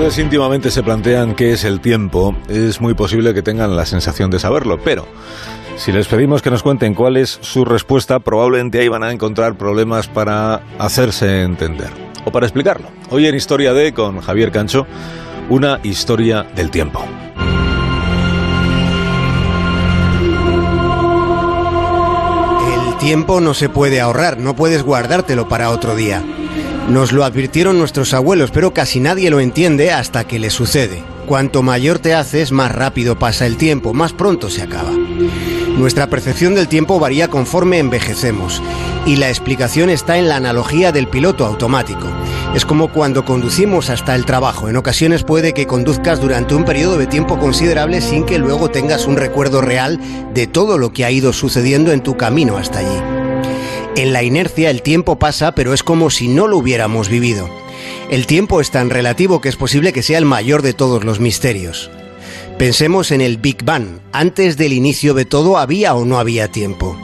ustedes íntimamente se plantean qué es el tiempo, es muy posible que tengan la sensación de saberlo, pero si les pedimos que nos cuenten cuál es su respuesta, probablemente ahí van a encontrar problemas para hacerse entender o para explicarlo. Hoy en Historia de con Javier Cancho, una historia del tiempo. El tiempo no se puede ahorrar, no puedes guardártelo para otro día. Nos lo advirtieron nuestros abuelos, pero casi nadie lo entiende hasta que le sucede. Cuanto mayor te haces, más rápido pasa el tiempo, más pronto se acaba. Nuestra percepción del tiempo varía conforme envejecemos, y la explicación está en la analogía del piloto automático. Es como cuando conducimos hasta el trabajo. En ocasiones puede que conduzcas durante un periodo de tiempo considerable sin que luego tengas un recuerdo real de todo lo que ha ido sucediendo en tu camino hasta allí. En la inercia el tiempo pasa, pero es como si no lo hubiéramos vivido. El tiempo es tan relativo que es posible que sea el mayor de todos los misterios. Pensemos en el Big Bang. Antes del inicio de todo, ¿había o no había tiempo?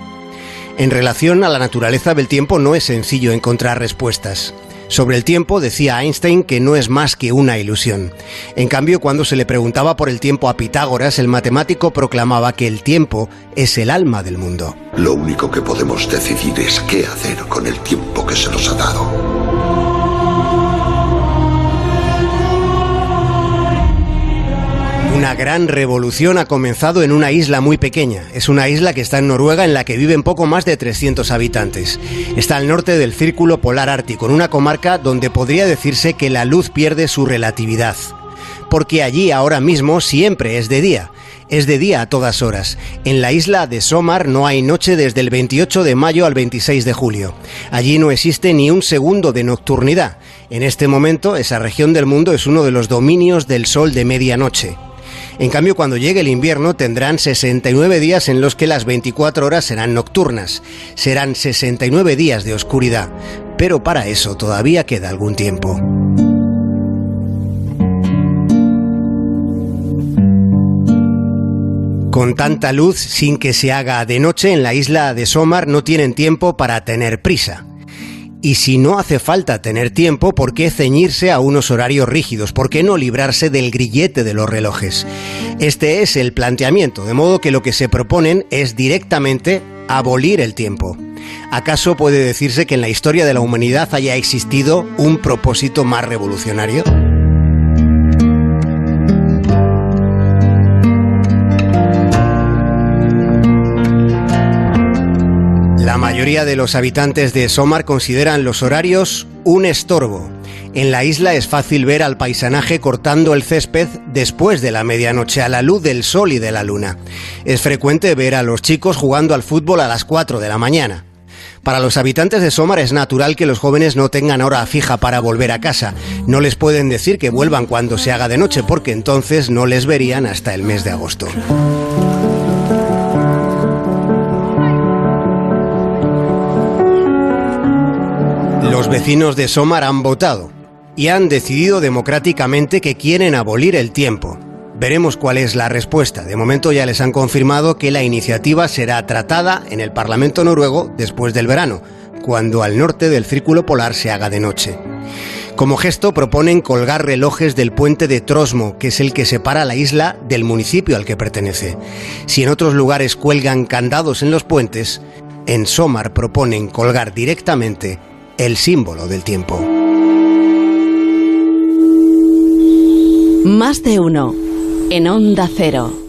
En relación a la naturaleza del tiempo no es sencillo encontrar respuestas. Sobre el tiempo decía Einstein que no es más que una ilusión. En cambio, cuando se le preguntaba por el tiempo a Pitágoras, el matemático proclamaba que el tiempo es el alma del mundo. Lo único que podemos decidir es qué hacer con el tiempo que se nos ha dado. Gran revolución ha comenzado en una isla muy pequeña. Es una isla que está en Noruega en la que viven poco más de 300 habitantes. Está al norte del Círculo Polar Ártico, en una comarca donde podría decirse que la luz pierde su relatividad. Porque allí ahora mismo siempre es de día. Es de día a todas horas. En la isla de Somar no hay noche desde el 28 de mayo al 26 de julio. Allí no existe ni un segundo de nocturnidad. En este momento, esa región del mundo es uno de los dominios del sol de medianoche. En cambio, cuando llegue el invierno tendrán 69 días en los que las 24 horas serán nocturnas. Serán 69 días de oscuridad. Pero para eso todavía queda algún tiempo. Con tanta luz, sin que se haga de noche, en la isla de Somar no tienen tiempo para tener prisa. Y si no hace falta tener tiempo, ¿por qué ceñirse a unos horarios rígidos? ¿Por qué no librarse del grillete de los relojes? Este es el planteamiento, de modo que lo que se proponen es directamente abolir el tiempo. ¿Acaso puede decirse que en la historia de la humanidad haya existido un propósito más revolucionario? Mayoría de los habitantes de Somar consideran los horarios un estorbo. En la isla es fácil ver al paisanaje cortando el césped después de la medianoche a la luz del sol y de la luna. Es frecuente ver a los chicos jugando al fútbol a las 4 de la mañana. Para los habitantes de Somar es natural que los jóvenes no tengan hora fija para volver a casa. No les pueden decir que vuelvan cuando se haga de noche porque entonces no les verían hasta el mes de agosto. Los vecinos de Somar han votado y han decidido democráticamente que quieren abolir el tiempo. Veremos cuál es la respuesta. De momento ya les han confirmado que la iniciativa será tratada en el Parlamento noruego después del verano, cuando al norte del círculo polar se haga de noche. Como gesto proponen colgar relojes del puente de Trosmo, que es el que separa la isla del municipio al que pertenece. Si en otros lugares cuelgan candados en los puentes, en Somar proponen colgar directamente el símbolo del tiempo. Más de uno en Onda Cero.